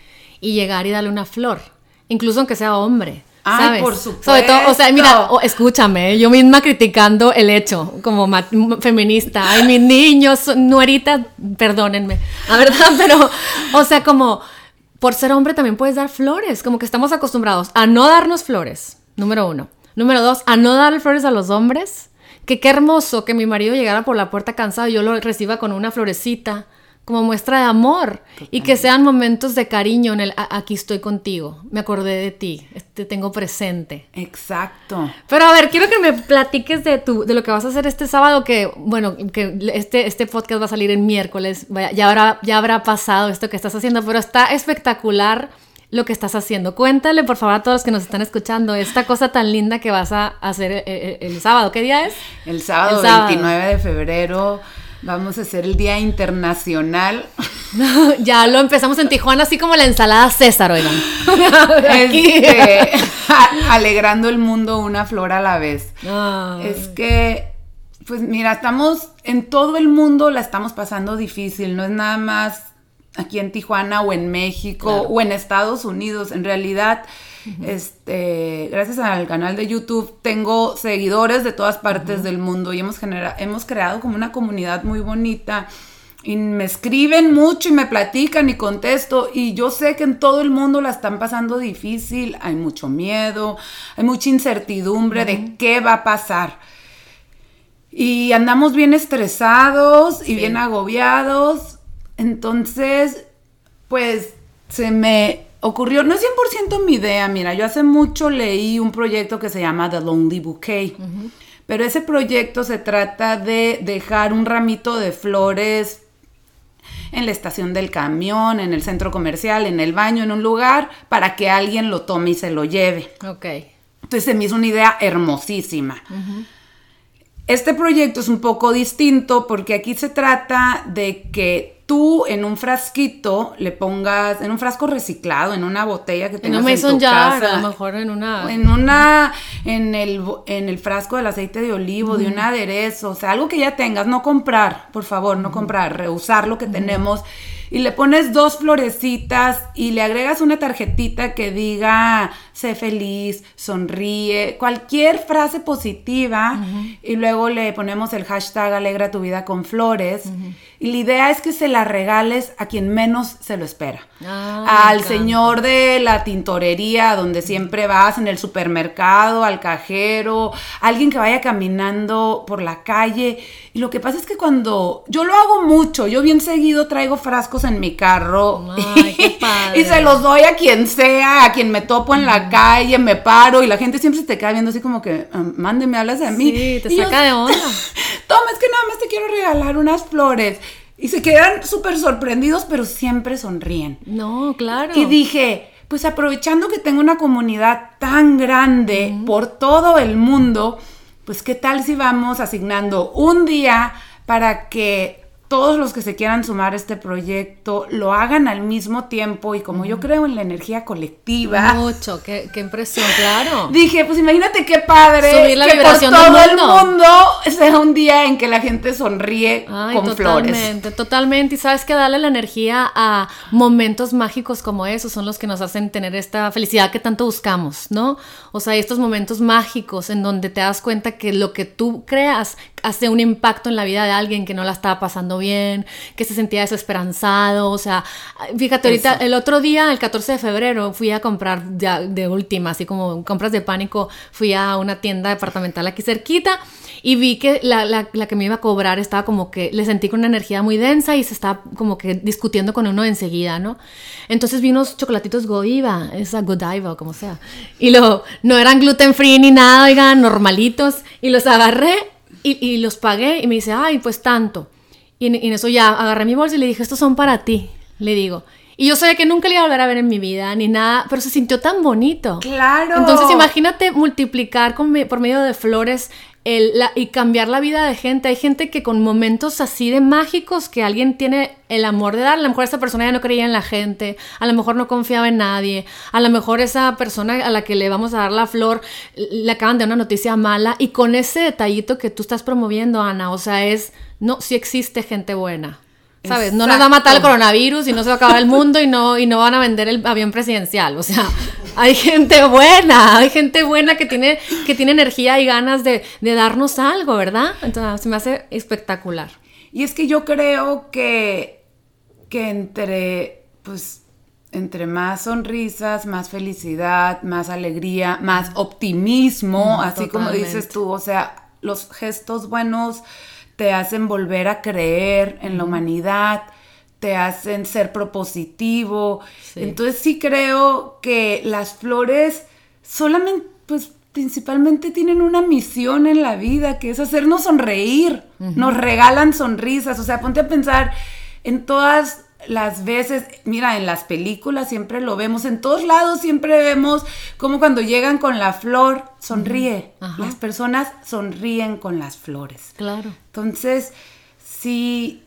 y llegar y darle una flor, incluso aunque sea hombre. Ay, por supuesto. Sobre todo, o sea, mira, escúchame, yo misma criticando el hecho como feminista. Ay, mis niños, nuerita, perdónenme. La verdad, pero, o sea, como por ser hombre también puedes dar flores, como que estamos acostumbrados a no darnos flores, número uno. Número dos, a no dar flores a los hombres. Que qué hermoso que mi marido llegara por la puerta cansado y yo lo reciba con una florecita como muestra de amor y que sean momentos de cariño en el aquí estoy contigo, me acordé de ti, te tengo presente. Exacto. Pero a ver, quiero que me platiques de tu de lo que vas a hacer este sábado que bueno, que este este podcast va a salir el miércoles, ya habrá ya habrá pasado esto que estás haciendo, pero está espectacular lo que estás haciendo. Cuéntale, por favor, a todos los que nos están escuchando esta cosa tan linda que vas a hacer el, eh, eh, el sábado. ¿Qué día es? El sábado, el sábado. 29 de febrero Vamos a hacer el Día Internacional. ya lo empezamos en Tijuana, así como la ensalada César, oigan. Este, alegrando el mundo una flor a la vez. Es que, pues mira, estamos en todo el mundo, la estamos pasando difícil, no es nada más aquí en Tijuana o en México o en Estados Unidos. En realidad, este, gracias al canal de YouTube, tengo seguidores de todas partes del mundo y hemos, hemos creado como una comunidad muy bonita. Y me escriben mucho y me platican y contesto. Y yo sé que en todo el mundo la están pasando difícil. Hay mucho miedo, hay mucha incertidumbre de qué va a pasar. Y andamos bien estresados y bien agobiados. Entonces, pues se me ocurrió, no es 100% mi idea, mira, yo hace mucho leí un proyecto que se llama The Lonely Bouquet, pero ese proyecto se trata de dejar un ramito de flores en la estación del camión, en el centro comercial, en el baño, en un lugar, para que alguien lo tome y se lo lleve. Ok. Entonces se me hizo una idea hermosísima. Este proyecto es un poco distinto porque aquí se trata de que tú en un frasquito le pongas, en un frasco reciclado, en una botella que tengas en, tu casa, a lo mejor en una... En una, en el, en el frasco del aceite de olivo, de un aderezo, o sea, algo que ya tengas, no comprar, por favor, no comprar, reusar lo que tenemos y le pones dos florecitas y le agregas una tarjetita que diga sé feliz, sonríe, cualquier frase positiva y luego le ponemos el hashtag alegra tu vida con flores y la idea es que se la regales a quien menos se lo espera. Ah, al señor de la tintorería donde siempre vas, en el supermercado, al cajero, alguien que vaya caminando por la calle. Y lo que pasa es que cuando yo lo hago mucho, yo bien seguido traigo frascos en mi carro y, se los doy a quien sea, a quien me topo en la calle, me paro y la gente siempre se te queda viendo así como que, ah, mándeme, hablas de mí. Sí, te saca de onda. Toma, es que nada más te quiero regalar unas flores. Y se quedan súper sorprendidos, pero siempre sonríen. No, claro. Y dije, pues aprovechando que tengo una comunidad tan grande por todo el mundo, pues qué tal si vamos asignando un día para que todos los que se quieran sumar a este proyecto lo hagan al mismo tiempo y como yo creo en la energía colectiva. Mucho, qué, impresión, claro. Dije, pues imagínate qué padre Subir la que por todo del mundo. el mundo sea un día en que la gente sonríe con totalmente, flores. Totalmente, totalmente. Y sabes que darle la energía a momentos mágicos como esos son los que nos hacen tener esta felicidad que tanto buscamos, ¿no? O sea, estos momentos mágicos en donde te das cuenta que lo que tú creas hace un impacto en la vida de alguien que no la estaba pasando bien, que se sentía desesperanzado, o sea, fíjate, ahorita el otro día, el 14 de febrero, fui a comprar ya de última, así como compras de pánico, fui a una tienda departamental aquí cerquita y vi que la, la, la, que me iba a cobrar estaba como que le sentí con una energía muy densa y se estaba como que discutiendo con uno enseguida, ¿no? Entonces vi unos chocolatitos Godiva, esa Godiva o como sea, y lo, no eran gluten free ni nada, oigan, normalitos, y los agarré y, los pagué y me dice, ay, pues tanto. Y en, eso ya agarré mi bolsa y le dije, estos son para ti, le digo. Y yo sabía que nunca le iba a volver a ver en mi vida, ni nada, pero se sintió tan bonito. Claro. Entonces imagínate multiplicar con, por medio de flores y cambiar la vida de gente. Hay gente que con momentos así de mágicos que alguien tiene el amor de dar, a lo mejor esa persona ya no creía en la gente, a lo mejor no confiaba en nadie, a lo mejor esa persona a la que le vamos a dar la flor le acaban de una noticia mala y con ese detallito que tú estás promoviendo, Ana, o sea, es, no, sí existe gente buena. ¿Sabes? No nos va a matar el coronavirus y no se va a acabar el mundo y no, y no van a vender el avión presidencial. O sea, hay gente buena, hay gente buena que tiene, que tiene energía y ganas de, darnos algo, ¿verdad? Entonces se me hace espectacular. Y es que yo creo que, que entre, pues, entre más sonrisas, más felicidad, más alegría, más optimismo, así como dices tú, o sea, los gestos buenos te hacen volver a creer en la humanidad, te hacen ser propositivo. Entonces sí creo que las flores solamente, pues principalmente tienen una misión en la vida, que es hacernos sonreír, nos regalan sonrisas, o sea, ponte a pensar en todas las veces, mira, en las películas siempre lo vemos, en todos lados siempre vemos como cuando llegan con la flor, sonríe. Las personas sonríen con las flores. Claro. Entonces, sí,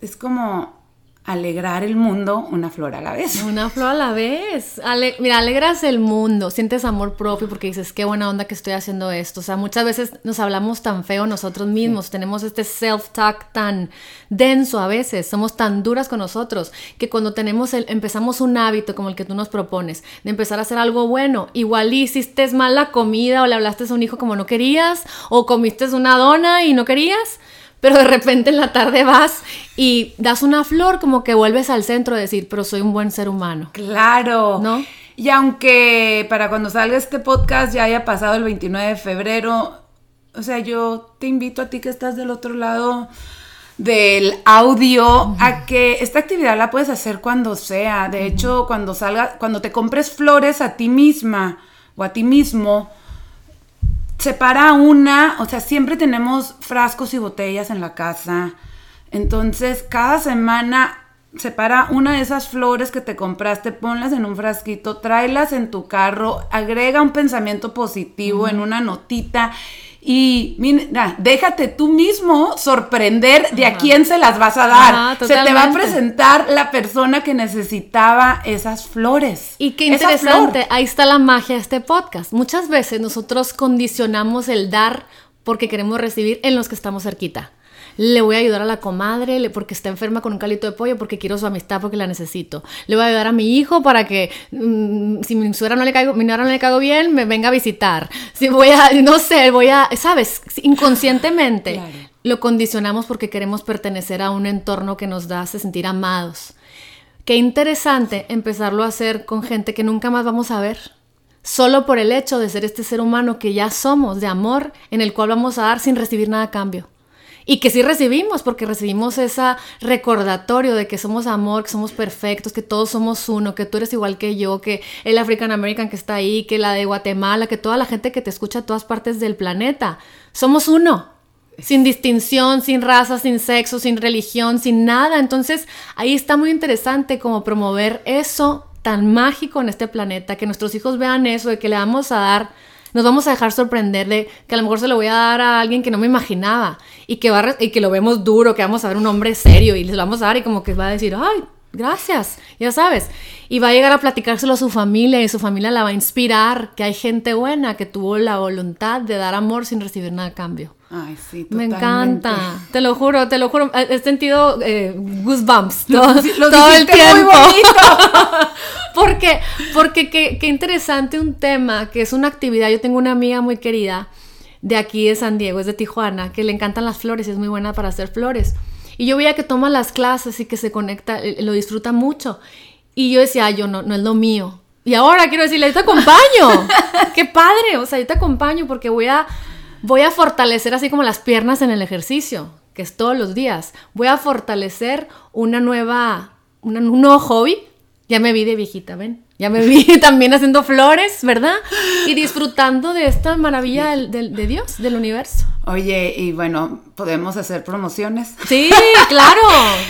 es como alegrar el mundo una flor a la vez. Una flor a la vez. Mira, alegras el mundo, sientes amor propio porque dices, qué buena onda que estoy haciendo esto. O sea, muchas veces nos hablamos tan feo nosotros mismos, tenemos este self-talk tan denso a veces, somos tan duras con nosotros que cuando tenemos el, empezamos un hábito como el que tú nos propones, de empezar a hacer algo bueno, igual hiciste mal la comida o le hablaste a un hijo como no querías o comiste una dona y no querías, pero de repente en la tarde vas y das una flor, como que vuelves al centro de decir, pero soy un buen ser humano. Claro. ¿No? Y aunque para cuando salga este podcast ya haya pasado el 29 de febrero, o sea, yo te invito a ti que estás del otro lado del audio a que esta actividad la puedes hacer cuando sea. De hecho, cuando salga, cuando te compres flores a ti misma o a ti mismo, separa una, o sea, siempre tenemos frascos y botellas en la casa. Entonces, cada semana separa una de esas flores que te compraste, ponlas en un frasquito, tráelas en tu carro, agrega un pensamiento positivo en una notita y mira, déjate tú mismo sorprender de a quién se las vas a dar. se te va a presentar la persona que necesitaba esas flores. Y qué interesante, ahí está la magia de este podcast. Muchas veces nosotros condicionamos el dar porque queremos recibir en los que estamos cerquita le voy a ayudar a la comadre porque está enferma con un calito de pollo porque quiero su amistad porque la necesito. Le voy a ayudar a mi hijo para que mm, si mi suegra no le caigo, mi no le caigo bien, me venga a visitar. Si voy a, no sé, voy a, ¿sabes? Inconscientemente lo condicionamos porque queremos pertenecer a un entorno que nos hace sentir amados. Qué interesante empezarlo a hacer con gente que nunca más vamos a ver solo por el hecho de ser este ser humano que ya somos, de amor, en el cual vamos a dar sin recibir nada a cambio. Y que sí recibimos, porque recibimos ese recordatorio de que somos amor, que somos perfectos, que todos somos uno, que tú eres igual que yo, que el African American que está ahí, que la de Guatemala, que toda la gente que te escucha a todas partes del planeta. Somos uno. Sin distinción, sin raza, sin sexo, sin religión, sin nada. Entonces ahí está muy interesante como promover eso tan mágico en este planeta, que nuestros hijos vean eso, de que le vamos a dar nos vamos a dejar sorprender de que a lo mejor se lo voy a dar a alguien que no me imaginaba y que, va y que lo vemos duro, que vamos a ver un hombre serio y les vamos a dar y como que va a decir, ay, gracias, ya sabes. Y va a llegar a platicárselo a su familia y su familia la va a inspirar, que hay gente buena que tuvo la voluntad de dar amor sin recibir nada a cambio. Ay, sí, totalmente. Me encanta. Te lo juro, te lo juro. He sentido eh, goosebumps todo, el tiempo. porque, porque qué, qué interesante un tema que es una actividad. Yo tengo una amiga muy querida de aquí de San Diego, es de Tijuana, que le encantan las flores y es muy buena para hacer flores. Y yo veía que toma las clases y que se conecta, lo disfruta mucho. Y yo decía, yo no, no es lo mío. Y ahora quiero decirle, yo te acompaño. Qué padre, o sea, yo te acompaño porque voy a voy a fortalecer así como las piernas en el ejercicio, que es todos los días. Voy a fortalecer una nueva, un nuevo hobby. Ya me vi de viejita, ¿ven? Ya me vi también haciendo flores, ¿verdad? Y disfrutando de esta maravilla de, Dios, del universo. Oye, y bueno, podemos hacer promociones. Sí, claro,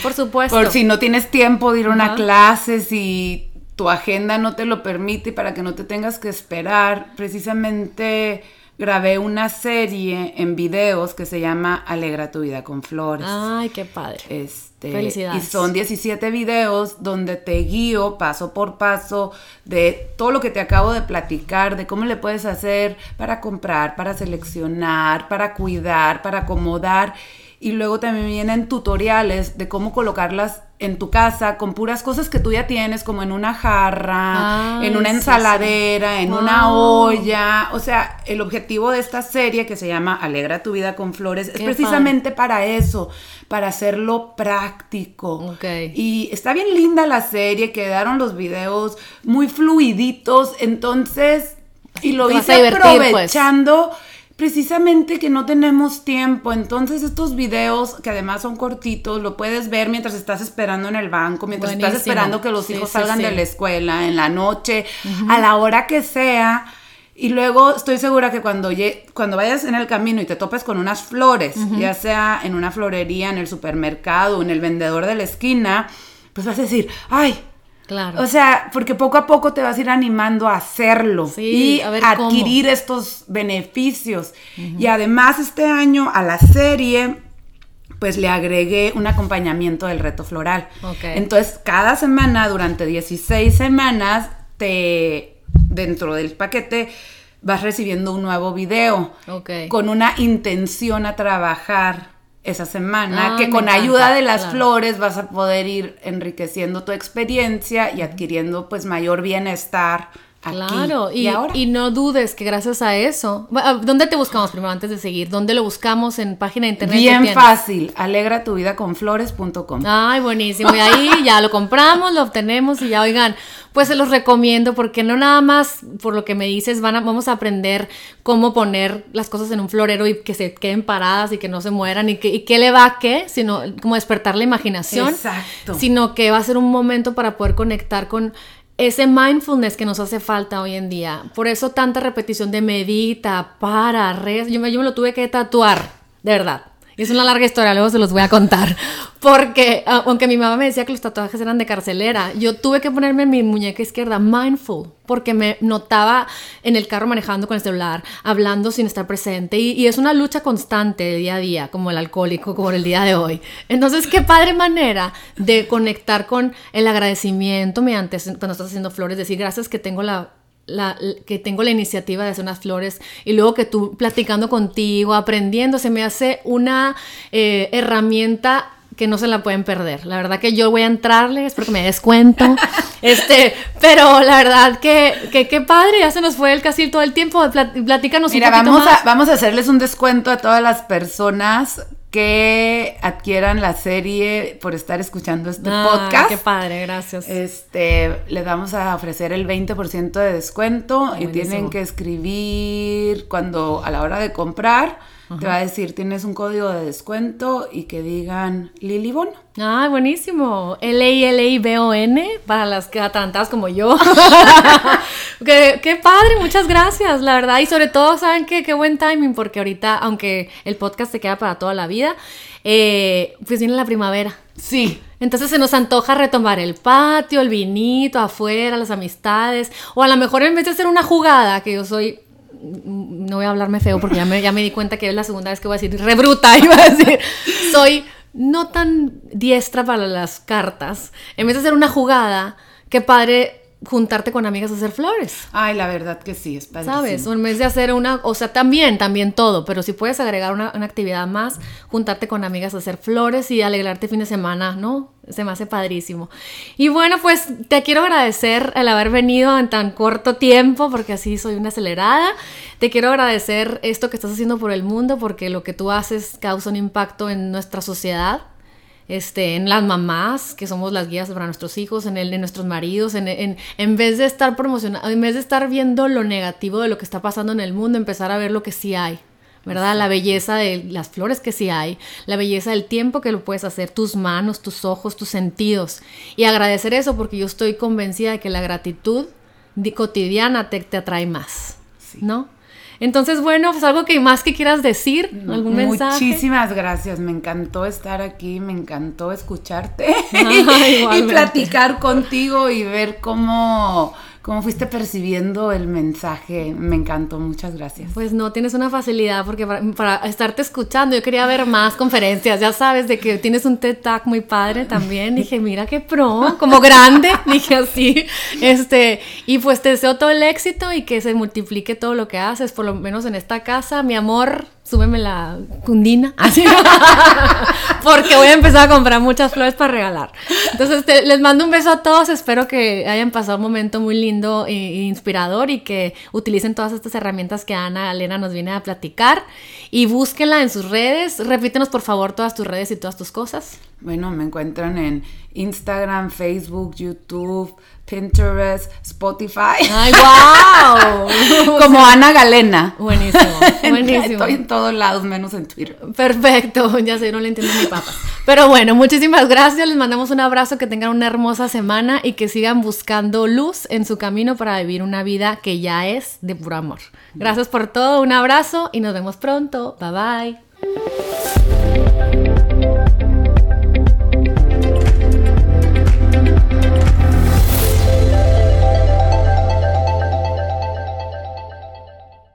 por supuesto. Por si no tienes tiempo de ir a una clase, si tu agenda no te lo permite para que no te tengas que esperar, precisamente grabé una serie en videos que se llama Alegra tu vida con flores. Ay, qué padre. Este, Felicidades. Y son 17 videos donde te guío paso por paso de todo lo que te acabo de platicar, de cómo le puedes hacer para comprar, para seleccionar, para cuidar, para acomodar. Y luego también vienen tutoriales de cómo colocarlas en tu casa con puras cosas que tú ya tienes, como en una jarra, en una ensaladera, en una olla. O sea, el objetivo de esta serie que se llama Alegra tu vida con flores es precisamente para eso, para hacerlo práctico. Y está bien linda la serie, quedaron los videos muy fluiditos, entonces, y lo hice pues. Precisamente que no tenemos tiempo. Entonces estos videos, que además son cortitos, lo puedes ver mientras estás esperando en el banco, mientras estás esperando que los hijos salgan de la escuela, en la noche, a la hora que sea. Y luego estoy segura que cuando, cuando vayas en el camino y te topes con unas flores, ya sea en una florería, en el supermercado, en el vendedor de la esquina, pues vas a decir, ay, o sea, porque poco a poco te vas a ir animando a hacerlo y a adquirir estos beneficios. Y además este año a la serie pues le agregué un acompañamiento del reto floral. Ok. Entonces, cada semana, durante 16 semanas, te dentro del paquete vas recibiendo un nuevo video Ok. con una intención a trabajar esa semana, Ah, que con encanta, ayuda de las claro. flores vas a poder ir enriqueciendo tu experiencia y adquiriendo pues mayor bienestar aquí Claro, y, ahora. y no dudes que gracias a eso. Ah, ¿Dónde te buscamos primero antes de seguir? ¿Dónde lo buscamos en página de internet? Bien fácil, alegra tu vida con flores.com. Ay, buenísimo. Y ahí ya lo compramos, lo obtenemos y ya, oigan, pues se los recomiendo porque no nada más por lo que me dices, van a, vamos a aprender cómo poner las cosas en un florero y que se queden paradas y que no se mueran y que y qué le va a qué, sino como despertar la imaginación. Exacto. Sino que va a ser un momento para poder conectar con ese mindfulness que nos hace falta hoy en día. Por eso tanta repetición de medita, para, res. Yo me, yo me lo tuve que tatuar, de verdad. Es una larga historia, luego se los voy a contar. Porque, ah, aunque mi mamá me decía que los tatuajes eran de carcelera, yo tuve que ponerme mi muñeca izquierda mindful, porque me notaba en el carro manejando con el celular, hablando sin estar presente. Y, y es una lucha constante de día a día, como el alcohólico, como el día de hoy. Entonces, qué padre manera de conectar con el agradecimiento mediante cuando estás haciendo flores, decir gracias que tengo la la- que tengo la iniciativa de hacer unas flores y luego que tú platicando contigo, aprendiendo, se me hace una eh, herramienta que no se la pueden perder. La verdad que yo voy a entrarle, espero que me des cuento. este, pero la verdad que, que qué padre, ya se nos fue el casi todo el tiempo. Plat- Platícanos Mira, un poquito vamos más. a, vamos a hacerles un descuento a todas las personas que adquieran la serie por estar escuchando este Ah, podcast. Qué padre, gracias. Este, les vamos a ofrecer el 20% de descuento y Buenísimo. tienen que escribir cuando a la hora de comprar te va a decir tienes un código de descuento y que digan Lilibon. Ah, buenísimo. L-I-L-I-B-O-N para las que atragantadas como yo. qué, qué padre, muchas gracias, la verdad. Y sobre todo, ¿saben qué? Qué buen timing, porque ahorita, aunque el podcast se queda para toda la vida, eh, pues viene la primavera. Sí. Entonces se nos antoja retomar el patio, el vinito, afuera, las amistades. O a lo mejor en vez de hacer una jugada, que yo soy. No voy a hablarme feo porque ya me, ya me di cuenta que es la segunda vez que voy a decir rebruta, iba a decir. Soy no tan diestra para las cartas. En vez de hacer una jugada, qué padre juntarte con amigas a hacer flores. Ay, la verdad que sí, es padrísimo. ¿Sabes? En vez de hacer una, o sea, también, también todo, pero si puedes agregar una, una actividad más, juntarte con amigas a hacer flores y alegrarte fin de semana, ¿no? Se me hace padrísimo. Y bueno, pues te quiero agradecer el haber venido en tan corto tiempo, porque así soy una acelerada. Te quiero agradecer esto que estás haciendo por el mundo, porque lo que tú haces causa un impacto en nuestra sociedad este, en las mamás, que somos las guías para nuestros hijos, en, el, en nuestros maridos, en, en, en vez de estar promocionando, en vez de estar viendo lo negativo de lo que está pasando en el mundo, empezar a ver lo que sí hay. ¿Verdad? La belleza de las flores que sí hay, la belleza del tiempo que lo puedes hacer, tus manos, tus ojos, tus sentidos. Y agradecer eso porque yo estoy convencida de que la gratitud di- cotidiana te, te atrae más. ¿No? Entonces, bueno, pues algo que más que quieras decir, algún mensaje. Muchísimas gracias, me encantó estar aquí, me encantó escucharte Ah, y platicar contigo y ver cómo, cómo fuiste percibiendo el mensaje. Me encantó, muchas gracias. Pues no, tienes una facilidad porque para, para estarte escuchando, yo quería ver más conferencias, ya sabes, de que tienes un TED Talk muy padre también. Dije, mira qué pro, como grande, dije así. Este, y pues te deseo todo el éxito y que se multiplique todo lo que haces, por lo menos en esta casa. Mi amor, súbeme la cundina, así. porque voy a empezar a comprar muchas flores para regalar. Entonces, les mando un beso a todos, espero que hayan pasado un momento muy lindo e, e inspirador y que utilicen todas estas herramientas que Ana Elena nos viene a platicar y búsquenla en sus redes. Repítenos por favor todas tus redes y todas tus cosas. Bueno, me encuentran en Instagram, Facebook, YouTube, Pinterest, Spotify, ¡Ay, wow! como Ana Galena. Buenísimo, buenísimo. Estoy en todos lados, menos en Twitter. Perfecto, ya sé, no le entiendo ni papas. Pero bueno, muchísimas gracias, les mandamos un abrazo, que tengan una hermosa semana y que sigan buscando luz en su camino para vivir una vida que ya es de puro amor. Gracias por todo, un abrazo y nos vemos pronto. Bye bye.